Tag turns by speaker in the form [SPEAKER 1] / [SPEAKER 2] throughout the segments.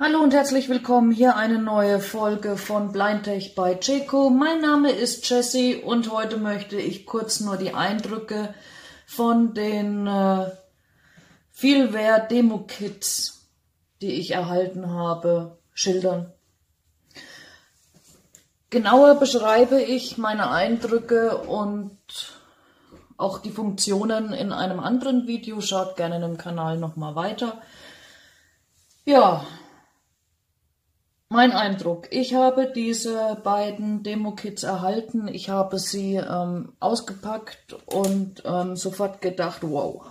[SPEAKER 1] Hallo und herzlich willkommen. Hier eine neue Folge von Blindtech bei Checo. Mein Name ist Jessie und heute möchte ich kurz nur die Eindrücke von den äh, Feelware Demo Kits, die ich erhalten habe, schildern. Genauer beschreibe ich meine Eindrücke und auch die Funktionen in einem anderen Video. Schaut gerne in dem Kanal nochmal weiter. Ja, mein Eindruck. Ich habe diese beiden Demo-Kits erhalten. Ich habe sie ähm, ausgepackt und ähm, sofort gedacht, wow,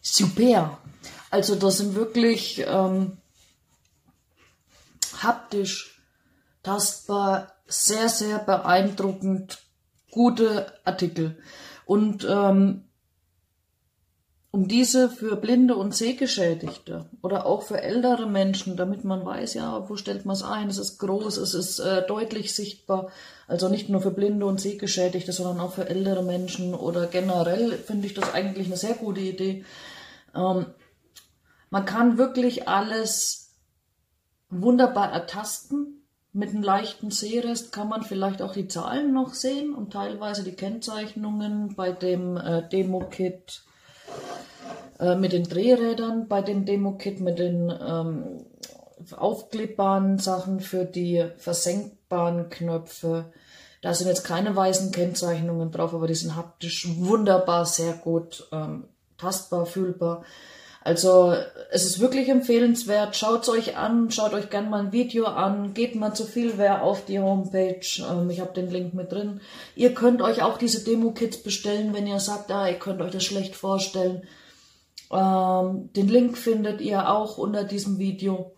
[SPEAKER 1] super. Also das sind wirklich ähm, haptisch, tastbar, sehr, sehr beeindruckend gute Artikel. Und ähm, um diese für Blinde und Sehgeschädigte oder auch für ältere Menschen, damit man weiß, ja, wo stellt man es ein? Es ist groß, es ist äh, deutlich sichtbar. Also nicht nur für Blinde und Sehgeschädigte, sondern auch für ältere Menschen oder generell finde ich das eigentlich eine sehr gute Idee. Ähm, man kann wirklich alles wunderbar ertasten. Mit einem leichten Sehrest kann man vielleicht auch die Zahlen noch sehen und teilweise die Kennzeichnungen bei dem äh, Demo-Kit äh, mit den Drehrädern bei dem Demo-Kit, mit den ähm, aufklebbaren Sachen für die versenkbaren Knöpfe. Da sind jetzt keine weißen Kennzeichnungen drauf, aber die sind haptisch wunderbar, sehr gut ähm, tastbar, fühlbar. Also es ist wirklich empfehlenswert. Schaut es euch an, schaut euch gerne mal ein Video an, geht mal zu viel wer auf die Homepage. Ähm, ich habe den Link mit drin. Ihr könnt euch auch diese Demo-Kits bestellen, wenn ihr sagt, ah, ihr könnt euch das schlecht vorstellen. Ähm, den Link findet ihr auch unter diesem Video.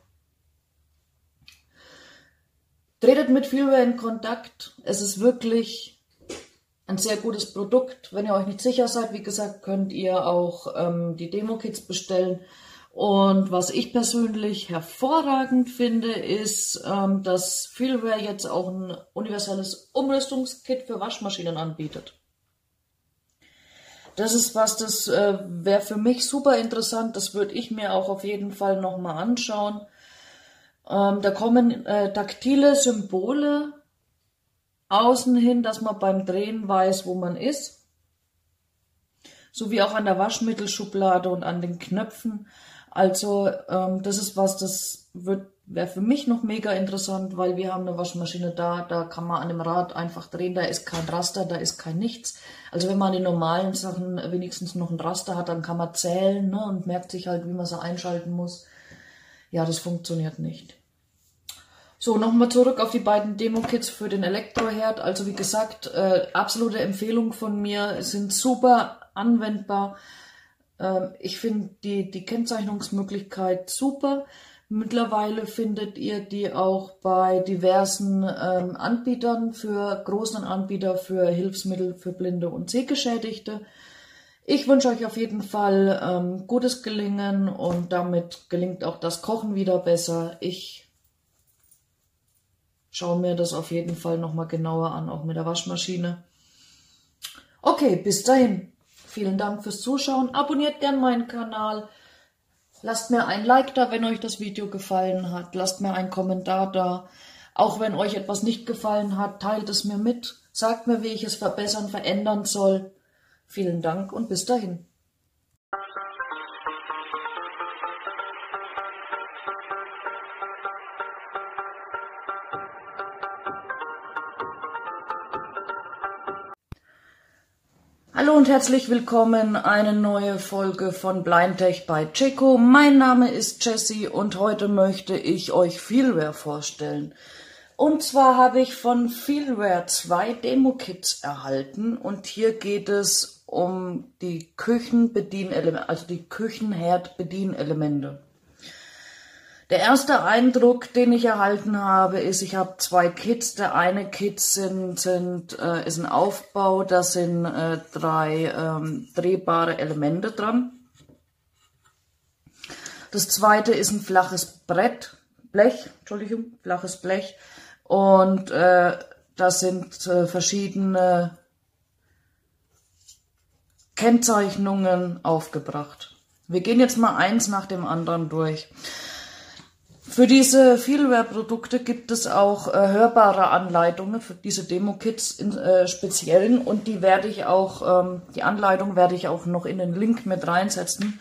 [SPEAKER 1] Tretet mit Feelware in Kontakt. Es ist wirklich ein sehr gutes Produkt. Wenn ihr euch nicht sicher seid, wie gesagt, könnt ihr auch ähm, die Demo-Kits bestellen. Und was ich persönlich hervorragend finde, ist, ähm, dass Feelware jetzt auch ein universelles Umrüstungskit für Waschmaschinen anbietet. Das ist was, das äh, wäre für mich super interessant. Das würde ich mir auch auf jeden Fall nochmal anschauen. Ähm, da kommen äh, taktile Symbole außen hin, dass man beim Drehen weiß, wo man ist. Sowie auch an der Waschmittelschublade und an den Knöpfen. Also ähm, das ist was, das wird wäre für mich noch mega interessant, weil wir haben eine Waschmaschine da, da kann man an dem Rad einfach drehen, da ist kein Raster, da ist kein nichts. Also wenn man die normalen Sachen wenigstens noch ein Raster hat, dann kann man zählen ne, und merkt sich halt, wie man sie einschalten muss. Ja, das funktioniert nicht. So, nochmal zurück auf die beiden Demo-Kits für den Elektroherd. Also wie gesagt, äh, absolute Empfehlung von mir, sind super anwendbar. Ähm, ich finde die, die Kennzeichnungsmöglichkeit super. Mittlerweile findet ihr die auch bei diversen ähm, Anbietern für großen Anbieter für Hilfsmittel für Blinde und Sehgeschädigte. Ich wünsche euch auf jeden Fall ähm, gutes Gelingen und damit gelingt auch das Kochen wieder besser. Ich schaue mir das auf jeden Fall nochmal genauer an, auch mit der Waschmaschine. Okay, bis dahin. Vielen Dank fürs Zuschauen. Abonniert gern meinen Kanal. Lasst mir ein Like da, wenn euch das Video gefallen hat. Lasst mir einen Kommentar da. Auch wenn euch etwas nicht gefallen hat, teilt es mir mit. Sagt mir, wie ich es verbessern, verändern soll. Vielen Dank und bis dahin. Und herzlich willkommen, eine neue Folge von Blindtech bei Checo. Mein Name ist Jessie und heute möchte ich euch Feelware vorstellen. Und zwar habe ich von Feelware zwei Demo-Kits erhalten und hier geht es um die Küchenbedienelemente, also die Küchenherd-Bedienelemente. Der erste Eindruck, den ich erhalten habe, ist, ich habe zwei Kits. Der eine Kit sind, sind, äh, ist ein Aufbau, da sind äh, drei ähm, drehbare Elemente dran. Das zweite ist ein flaches Brett, Blech, Entschuldigung, flaches Blech. Und äh, das sind äh, verschiedene Kennzeichnungen aufgebracht. Wir gehen jetzt mal eins nach dem anderen durch. Für diese Feelware-Produkte gibt es auch äh, hörbare Anleitungen für diese Demo-Kits in äh, speziellen und die werde ich auch, ähm, die Anleitung werde ich auch noch in den Link mit reinsetzen.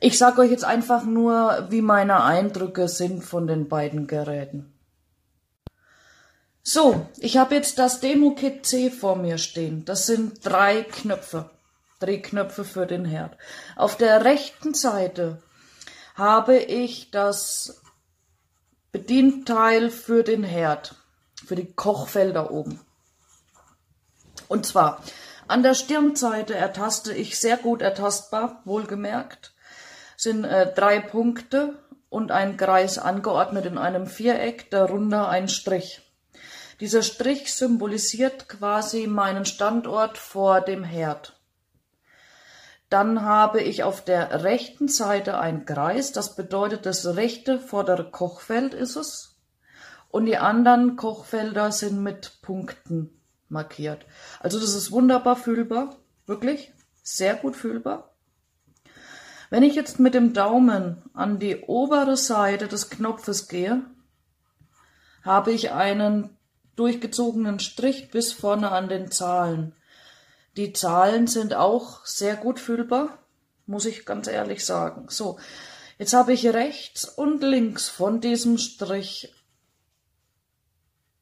[SPEAKER 1] Ich sage euch jetzt einfach nur, wie meine Eindrücke sind von den beiden Geräten. So, ich habe jetzt das Demo-Kit C vor mir stehen. Das sind drei Knöpfe, Drehknöpfe für den Herd. Auf der rechten Seite habe ich das Bedienteil für den Herd, für die Kochfelder oben. Und zwar an der Stirnseite ertaste ich sehr gut ertastbar, wohlgemerkt, sind äh, drei Punkte und ein Kreis angeordnet in einem Viereck, darunter ein Strich. Dieser Strich symbolisiert quasi meinen Standort vor dem Herd. Dann habe ich auf der rechten Seite einen Kreis, das bedeutet, das rechte vordere Kochfeld ist es. Und die anderen Kochfelder sind mit Punkten markiert. Also das ist wunderbar fühlbar, wirklich sehr gut fühlbar. Wenn ich jetzt mit dem Daumen an die obere Seite des Knopfes gehe, habe ich einen durchgezogenen Strich bis vorne an den Zahlen. Die Zahlen sind auch sehr gut fühlbar, muss ich ganz ehrlich sagen. So, jetzt habe ich rechts und links von diesem Strich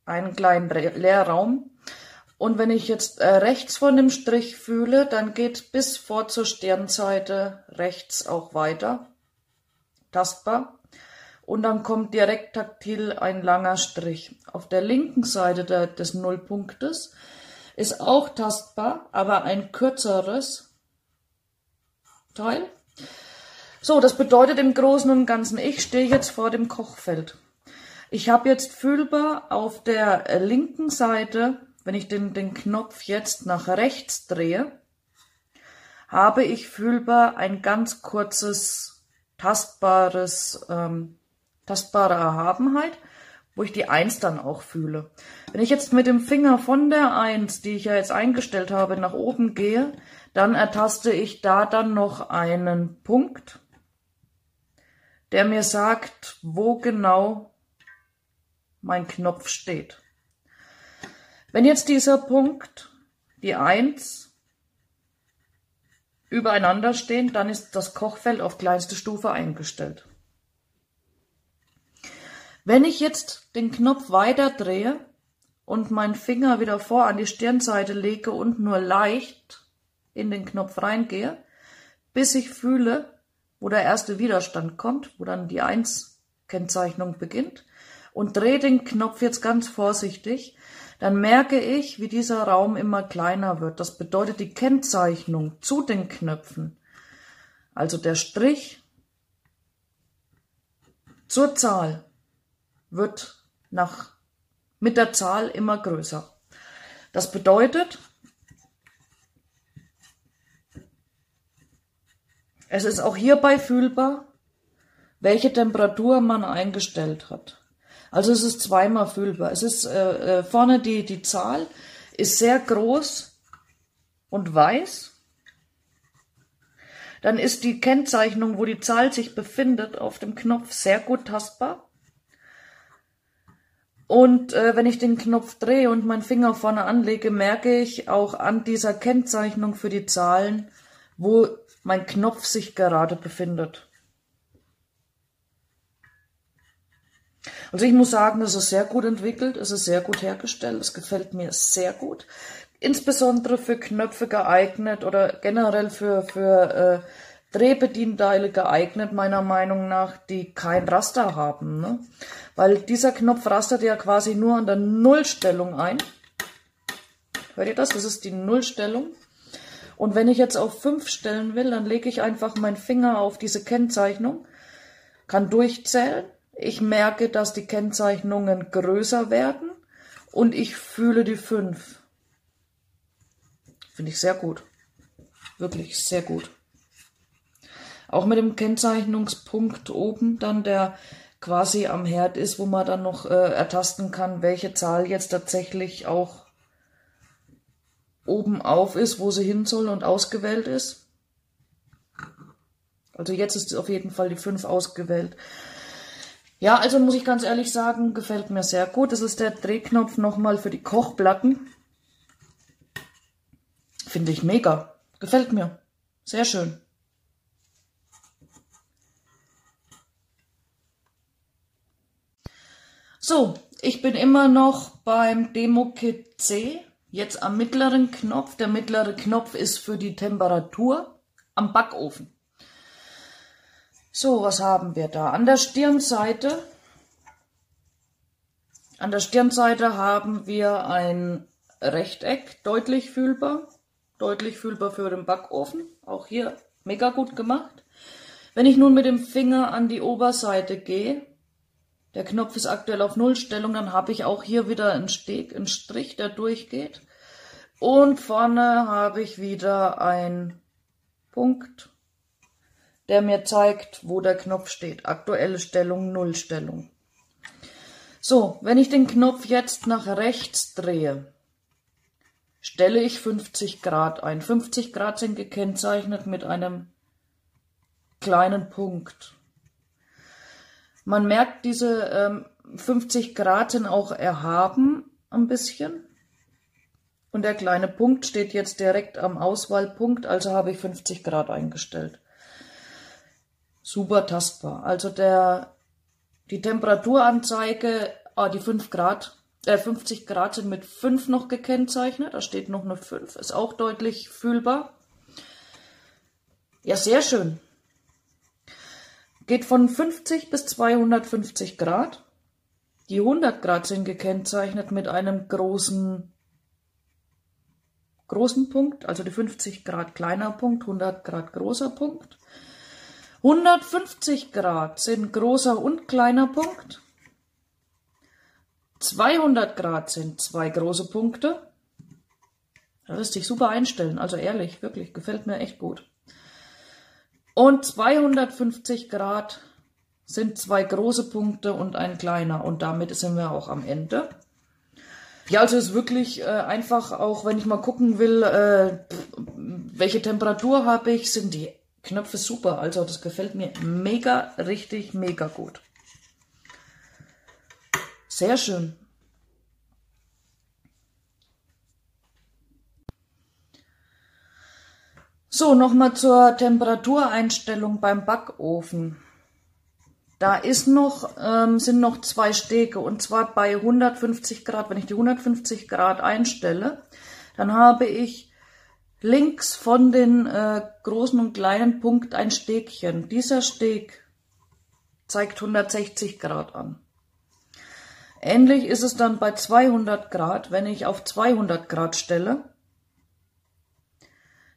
[SPEAKER 1] einen kleinen Leerraum. Und wenn ich jetzt äh, rechts von dem Strich fühle, dann geht bis vor zur Sternseite rechts auch weiter. Tastbar. Und dann kommt direkt taktil ein langer Strich. Auf der linken Seite des Nullpunktes ist auch tastbar, aber ein kürzeres Teil. So, das bedeutet im Großen und Ganzen, ich stehe jetzt vor dem Kochfeld. Ich habe jetzt fühlbar auf der linken Seite, wenn ich den, den Knopf jetzt nach rechts drehe, habe ich fühlbar ein ganz kurzes, tastbares, ähm, tastbare Erhabenheit wo ich die Eins dann auch fühle. Wenn ich jetzt mit dem Finger von der Eins, die ich ja jetzt eingestellt habe, nach oben gehe, dann ertaste ich da dann noch einen Punkt, der mir sagt, wo genau mein Knopf steht. Wenn jetzt dieser Punkt, die Eins, übereinander stehen, dann ist das Kochfeld auf kleinste Stufe eingestellt. Wenn ich jetzt den Knopf weiter drehe und meinen Finger wieder vor an die Stirnseite lege und nur leicht in den Knopf reingehe, bis ich fühle, wo der erste Widerstand kommt, wo dann die 1-Kennzeichnung beginnt, und drehe den Knopf jetzt ganz vorsichtig, dann merke ich, wie dieser Raum immer kleiner wird. Das bedeutet die Kennzeichnung zu den Knöpfen, also der Strich zur Zahl, wird nach, mit der Zahl immer größer. Das bedeutet, es ist auch hierbei fühlbar, welche Temperatur man eingestellt hat. Also es ist zweimal fühlbar. Es ist äh, äh vorne die, die Zahl ist sehr groß und weiß. Dann ist die Kennzeichnung, wo die Zahl sich befindet, auf dem Knopf sehr gut tastbar. Und äh, wenn ich den Knopf drehe und meinen Finger vorne anlege, merke ich auch an dieser Kennzeichnung für die Zahlen, wo mein Knopf sich gerade befindet. Also ich muss sagen, es ist sehr gut entwickelt, es ist sehr gut hergestellt, es gefällt mir sehr gut. Insbesondere für Knöpfe geeignet oder generell für, für äh, Drehbedienteile geeignet, meiner Meinung nach, die kein Raster haben. Ne? Weil dieser Knopf rastert ja quasi nur an der Nullstellung ein. Hört ihr das? Das ist die Nullstellung. Und wenn ich jetzt auf 5 stellen will, dann lege ich einfach meinen Finger auf diese Kennzeichnung, kann durchzählen. Ich merke, dass die Kennzeichnungen größer werden und ich fühle die 5. Finde ich sehr gut. Wirklich sehr gut. Auch mit dem Kennzeichnungspunkt oben dann der quasi am Herd ist, wo man dann noch äh, ertasten kann, welche Zahl jetzt tatsächlich auch oben auf ist, wo sie hin soll und ausgewählt ist. Also jetzt ist auf jeden Fall die 5 ausgewählt. Ja, also muss ich ganz ehrlich sagen, gefällt mir sehr gut. Das ist der Drehknopf nochmal für die Kochplatten. Finde ich mega. Gefällt mir. Sehr schön. So, ich bin immer noch beim Demo-Kit C. Jetzt am mittleren Knopf. Der mittlere Knopf ist für die Temperatur am Backofen. So, was haben wir da? An der Stirnseite, an der Stirnseite haben wir ein Rechteck, deutlich fühlbar, deutlich fühlbar für den Backofen. Auch hier mega gut gemacht. Wenn ich nun mit dem Finger an die Oberseite gehe, der Knopf ist aktuell auf Nullstellung, dann habe ich auch hier wieder einen Steg, einen Strich, der durchgeht. Und vorne habe ich wieder ein Punkt, der mir zeigt, wo der Knopf steht. Aktuelle Stellung, Nullstellung. So, wenn ich den Knopf jetzt nach rechts drehe, stelle ich 50 Grad ein. 50 Grad sind gekennzeichnet mit einem kleinen Punkt. Man merkt, diese ähm, 50 Grad sind auch erhaben ein bisschen. Und der kleine Punkt steht jetzt direkt am Auswahlpunkt, also habe ich 50 Grad eingestellt super tastbar. Also der, die Temperaturanzeige, ah, die 5 Grad, äh, 50 Grad sind mit 5 noch gekennzeichnet. Da steht noch eine 5, ist auch deutlich fühlbar. Ja, sehr schön. Geht von 50 bis 250 Grad. Die 100 Grad sind gekennzeichnet mit einem großen, großen Punkt, also die 50 Grad kleiner Punkt, 100 Grad großer Punkt. 150 Grad sind großer und kleiner Punkt. 200 Grad sind zwei große Punkte. Das lässt sich super einstellen, also ehrlich, wirklich, gefällt mir echt gut. Und 250 Grad sind zwei große Punkte und ein kleiner. Und damit sind wir auch am Ende. Ja, also ist wirklich äh, einfach, auch wenn ich mal gucken will, äh, welche Temperatur habe ich, sind die Knöpfe super. Also das gefällt mir mega, richtig, mega gut. Sehr schön. So, nochmal zur Temperatureinstellung beim Backofen. Da ist noch, ähm, sind noch zwei Stege und zwar bei 150 Grad. Wenn ich die 150 Grad einstelle, dann habe ich links von den äh, großen und kleinen Punkt ein Stegchen. Dieser Steg zeigt 160 Grad an. Ähnlich ist es dann bei 200 Grad, wenn ich auf 200 Grad stelle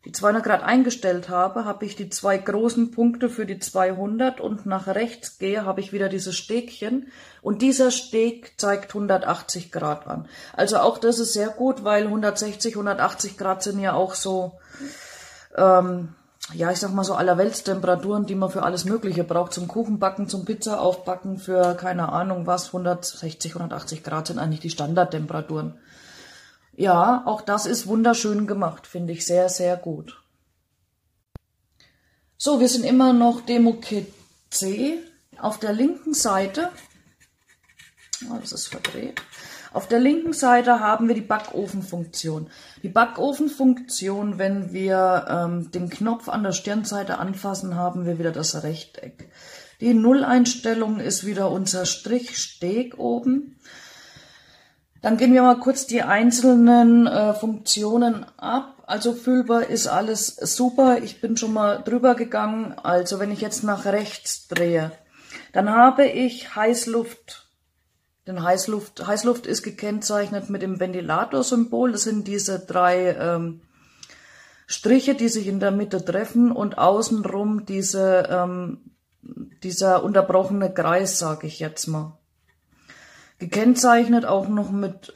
[SPEAKER 1] die 200 Grad eingestellt habe, habe ich die zwei großen Punkte für die 200 und nach rechts gehe, habe ich wieder dieses Stegchen und dieser Steg zeigt 180 Grad an. Also auch das ist sehr gut, weil 160, 180 Grad sind ja auch so, ähm, ja, ich sag mal so allerweltstemperaturen, die man für alles Mögliche braucht, zum Kuchenbacken, zum Pizza aufbacken, für keine Ahnung was, 160, 180 Grad sind eigentlich die Standardtemperaturen. Ja, auch das ist wunderschön gemacht, finde ich sehr, sehr gut. So, wir sind immer noch Demo Kit C. Auf der linken Seite, oh, das ist verdreht, auf der linken Seite haben wir die Backofenfunktion. Die Backofenfunktion, wenn wir ähm, den Knopf an der Stirnseite anfassen, haben wir wieder das Rechteck. Die Nulleinstellung ist wieder unser Strichsteg oben. Dann gehen wir mal kurz die einzelnen äh, Funktionen ab. Also füllbar ist alles super. Ich bin schon mal drüber gegangen. Also wenn ich jetzt nach rechts drehe, dann habe ich Heißluft. Denn Heißluft, Heißluft ist gekennzeichnet mit dem Ventilatorsymbol. Das sind diese drei ähm, Striche, die sich in der Mitte treffen und außenrum diese, ähm, dieser unterbrochene Kreis, sage ich jetzt mal. Gekennzeichnet auch noch mit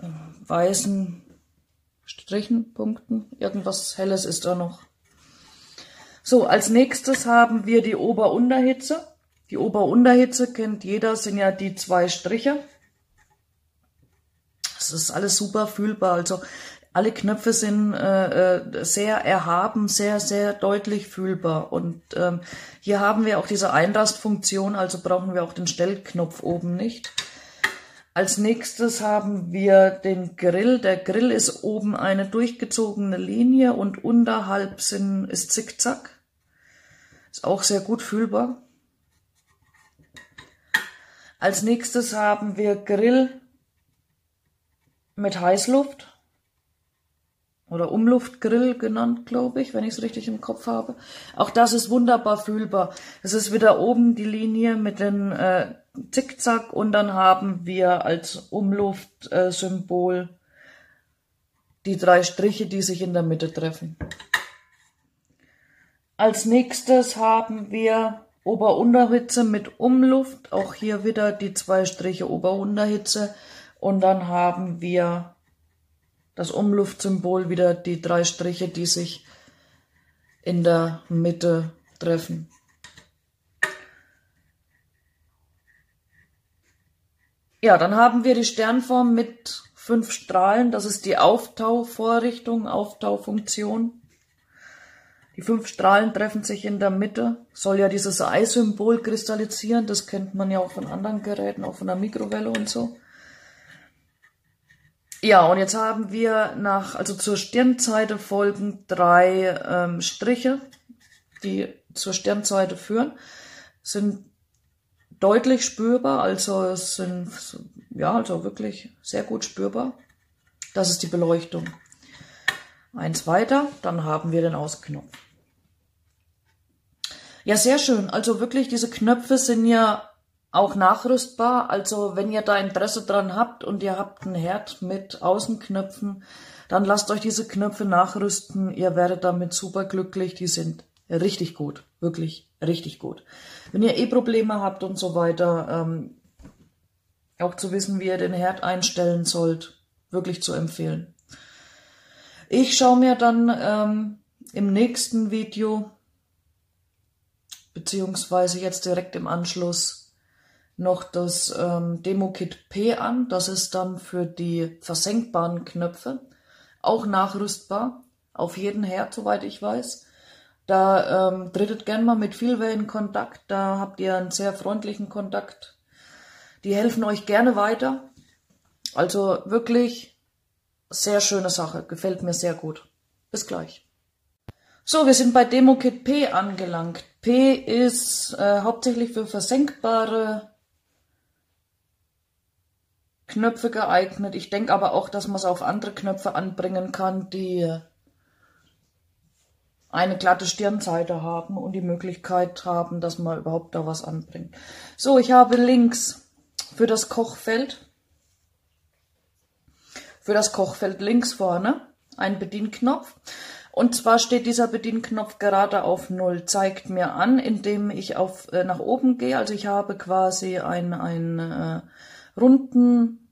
[SPEAKER 1] äh, weißen Strichen, Punkten. Irgendwas Helles ist da noch. So, als nächstes haben wir die Ober-Unterhitze. Die Ober-Unterhitze kennt jeder, sind ja die zwei Striche. Das ist alles super fühlbar. Also alle Knöpfe sind äh, äh, sehr erhaben, sehr, sehr deutlich fühlbar. Und ähm, hier haben wir auch diese Einrastfunktion, also brauchen wir auch den Stellknopf oben nicht. Als nächstes haben wir den Grill. Der Grill ist oben eine durchgezogene Linie und unterhalb sind, ist Zickzack. Ist auch sehr gut fühlbar. Als nächstes haben wir Grill mit Heißluft oder Umluftgrill genannt, glaube ich, wenn ich es richtig im Kopf habe. Auch das ist wunderbar fühlbar. Es ist wieder oben die Linie mit den äh, Zickzack und dann haben wir als Umluftsymbol äh, die drei Striche, die sich in der Mitte treffen. Als nächstes haben wir Ober-Unterhitze mit Umluft, auch hier wieder die zwei Striche Ober-Unterhitze und dann haben wir das Umluftsymbol wieder die drei Striche, die sich in der Mitte treffen. Ja, dann haben wir die Sternform mit fünf Strahlen. Das ist die Auftauvorrichtung, Auftaufunktion. Die fünf Strahlen treffen sich in der Mitte. Soll ja dieses Ei-Symbol kristallisieren. Das kennt man ja auch von anderen Geräten, auch von der Mikrowelle und so. Ja, und jetzt haben wir nach, also zur Stirnseite folgen drei ähm, Striche, die zur Sternseite führen, sind deutlich spürbar, also es sind, ja, also wirklich sehr gut spürbar. Das ist die Beleuchtung. Eins weiter, dann haben wir den Ausknopf. Ja, sehr schön. Also wirklich, diese Knöpfe sind ja auch nachrüstbar. Also wenn ihr da Interesse dran habt und ihr habt einen Herd mit Außenknöpfen, dann lasst euch diese Knöpfe nachrüsten. Ihr werdet damit super glücklich. Die sind richtig gut. Wirklich richtig gut. Wenn ihr eh Probleme habt und so weiter, ähm, auch zu wissen, wie ihr den Herd einstellen sollt, wirklich zu empfehlen. Ich schaue mir dann ähm, im nächsten Video, beziehungsweise jetzt direkt im Anschluss, noch das ähm, Demo-Kit P an. Das ist dann für die versenkbaren Knöpfe auch nachrüstbar. Auf jeden Herd, soweit ich weiß. Da ähm, tretet gern mal mit Vielway in Kontakt. Da habt ihr einen sehr freundlichen Kontakt. Die helfen euch gerne weiter. Also wirklich sehr schöne Sache. Gefällt mir sehr gut. Bis gleich. So, wir sind bei DemoKit P angelangt. P ist äh, hauptsächlich für versenkbare Knöpfe geeignet. Ich denke aber auch, dass man es auf andere Knöpfe anbringen kann, die eine glatte Stirnseite haben und die Möglichkeit haben, dass man überhaupt da was anbringt. So, ich habe links für das Kochfeld, für das Kochfeld links vorne einen Bedienknopf. Und zwar steht dieser Bedienknopf gerade auf Null, zeigt mir an, indem ich auf, äh, nach oben gehe. Also ich habe quasi ein, ein äh, runden,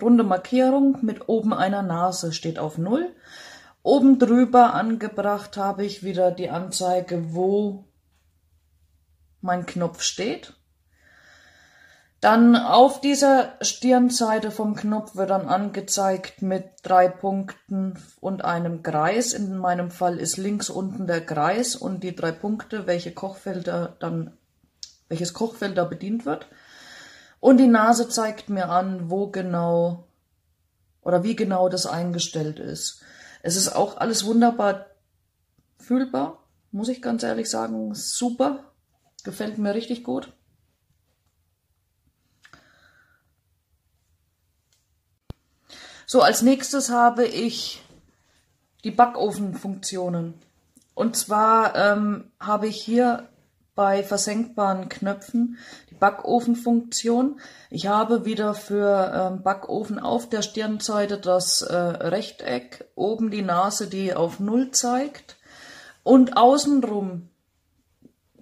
[SPEAKER 1] runde Markierung mit oben einer Nase, steht auf Null. Oben drüber angebracht habe ich wieder die Anzeige, wo mein Knopf steht. Dann auf dieser Stirnseite vom Knopf wird dann angezeigt mit drei Punkten und einem Kreis. In meinem Fall ist links unten der Kreis und die drei Punkte, welche Kochfelder dann, welches Kochfeld da bedient wird. Und die Nase zeigt mir an, wo genau oder wie genau das eingestellt ist. Es ist auch alles wunderbar fühlbar, muss ich ganz ehrlich sagen. Super, gefällt mir richtig gut. So, als nächstes habe ich die Backofenfunktionen. Und zwar ähm, habe ich hier bei versenkbaren Knöpfen die Backofenfunktion. Ich habe wieder für ähm, Backofen auf der Stirnseite das äh, Rechteck, oben die Nase, die auf Null zeigt. Und außenrum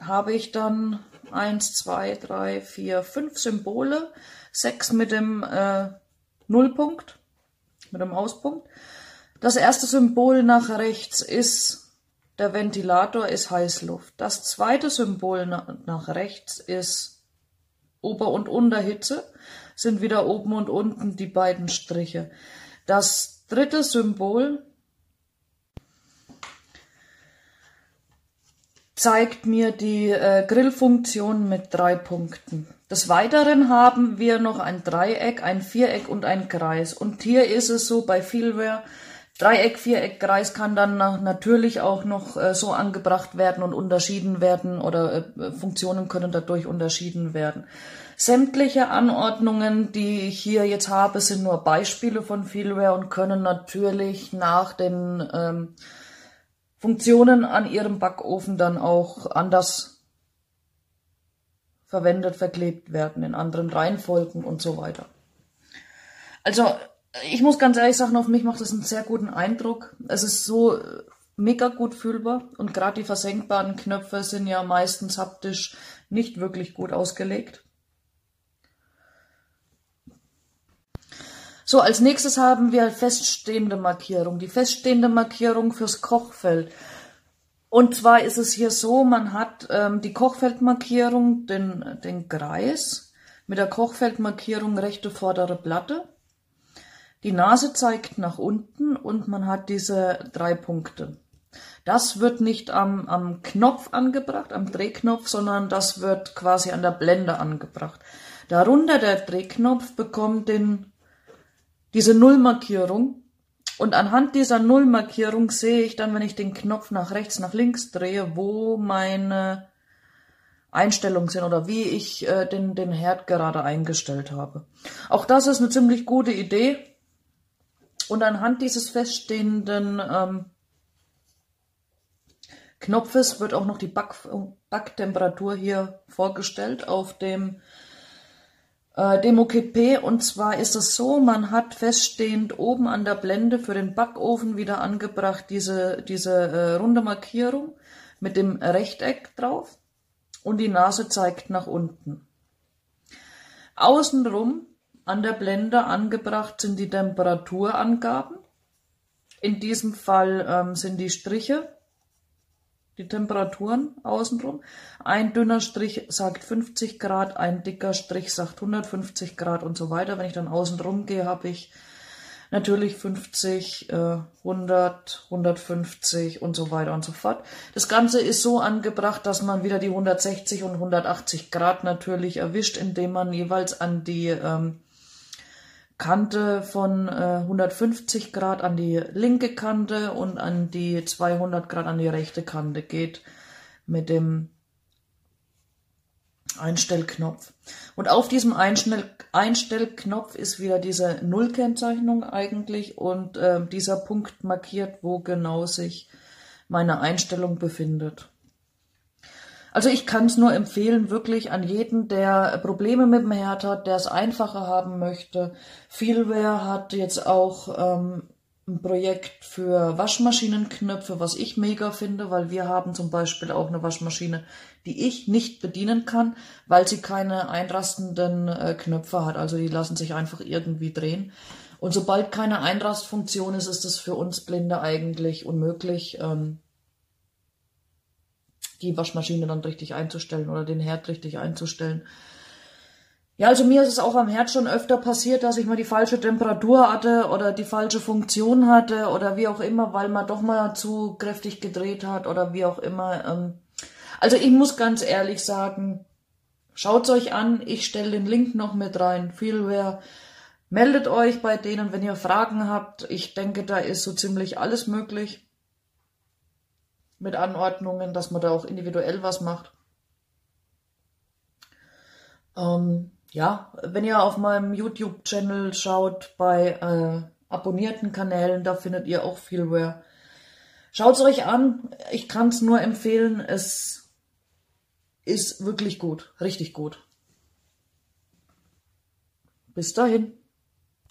[SPEAKER 1] habe ich dann eins, zwei, drei, vier, fünf Symbole, sechs mit dem äh, Nullpunkt, mit dem Auspunkt. Das erste Symbol nach rechts ist der Ventilator ist Heißluft. Das zweite Symbol nach rechts ist Ober- und Unterhitze, sind wieder oben und unten die beiden Striche. Das dritte Symbol zeigt mir die äh, Grillfunktion mit drei Punkten. Des Weiteren haben wir noch ein Dreieck, ein Viereck und ein Kreis. Und hier ist es so bei Vielware, Dreieck, Viereck, Kreis kann dann natürlich auch noch äh, so angebracht werden und unterschieden werden oder äh, Funktionen können dadurch unterschieden werden. Sämtliche Anordnungen, die ich hier jetzt habe, sind nur Beispiele von Vielware und können natürlich nach den ähm, Funktionen an Ihrem Backofen dann auch anders verwendet, verklebt werden, in anderen Reihenfolgen und so weiter. Also, ich muss ganz ehrlich sagen, auf mich macht das einen sehr guten Eindruck. Es ist so äh, mega gut fühlbar und gerade die versenkbaren Knöpfe sind ja meistens haptisch nicht wirklich gut ausgelegt. So, als nächstes haben wir feststehende Markierung. Die feststehende Markierung fürs Kochfeld. Und zwar ist es hier so, man hat ähm, die Kochfeldmarkierung, den, den Kreis, mit der Kochfeldmarkierung rechte vordere Platte. Die Nase zeigt nach unten und man hat diese drei Punkte. Das wird nicht am, am Knopf angebracht, am Drehknopf, sondern das wird quasi an der Blende angebracht. Darunter der Drehknopf bekommt den diese Nullmarkierung. Und anhand dieser Nullmarkierung sehe ich dann, wenn ich den Knopf nach rechts, nach links drehe, wo meine Einstellungen sind oder wie ich äh, den, den Herd gerade eingestellt habe. Auch das ist eine ziemlich gute Idee. Und anhand dieses feststehenden ähm, Knopfes wird auch noch die Back Backtemperatur hier vorgestellt auf dem äh, DemoKit P. Und zwar ist es so, man hat feststehend oben an der Blende für den Backofen wieder angebracht diese, diese äh, runde Markierung mit dem Rechteck drauf und die Nase zeigt nach unten. Außenrum an der Blende angebracht sind die Temperaturangaben. In diesem Fall ähm, sind die Striche die Temperaturen außenrum. Ein dünner Strich sagt 50 Grad, ein dicker Strich sagt 150 Grad und so weiter. Wenn ich dann außenrum gehe, habe ich natürlich 50, äh, 100, 150 und so weiter und so fort. Das Ganze ist so angebracht, dass man wieder die 160 und 180 Grad natürlich erwischt, indem man jeweils an die ähm, Kante von äh, 150 Grad an die linke Kante und an die 200 Grad an die rechte Kante geht mit dem Einstellknopf. Und auf diesem Einstell Einstellknopf ist wieder diese Nullkennzeichnung eigentlich und äh, dieser Punkt markiert, wo genau sich meine Einstellung befindet. Also ich kann es nur empfehlen, wirklich an jeden, der Probleme mit dem Herd hat, der es einfacher haben möchte. Feelware hat jetzt auch ähm, ein Projekt für Waschmaschinenknöpfe, was ich mega finde, weil wir haben zum Beispiel auch eine Waschmaschine, die ich nicht bedienen kann, weil sie keine einrastenden äh, Knöpfe hat. Also die lassen sich einfach irgendwie drehen. Und sobald keine Einrastfunktion ist, ist es für uns Blinde eigentlich unmöglich. Ähm, die Waschmaschine dann richtig einzustellen oder den Herd richtig einzustellen. Ja, also mir ist es auch am Herd schon öfter passiert, dass ich mal die falsche Temperatur hatte oder die falsche Funktion hatte oder wie auch immer, weil man doch mal zu kräftig gedreht hat oder wie auch immer. Ähm. Also ich muss ganz ehrlich sagen, schaut's euch an, ich stelle den Link noch mit rein. Feelware, meldet euch bei denen, wenn ihr Fragen habt. Ich denke, da ist so ziemlich alles möglich mit Anordnungen, dass man da auch individuell was macht. Ähm, ja, wenn ihr auf meinem YouTube-Channel schaut, bei äh, abonnierten Kanälen, da findet ihr auch Feelware. Schaut es euch an, ich kann es nur empfehlen, es ist wirklich gut, richtig gut. Bis dahin.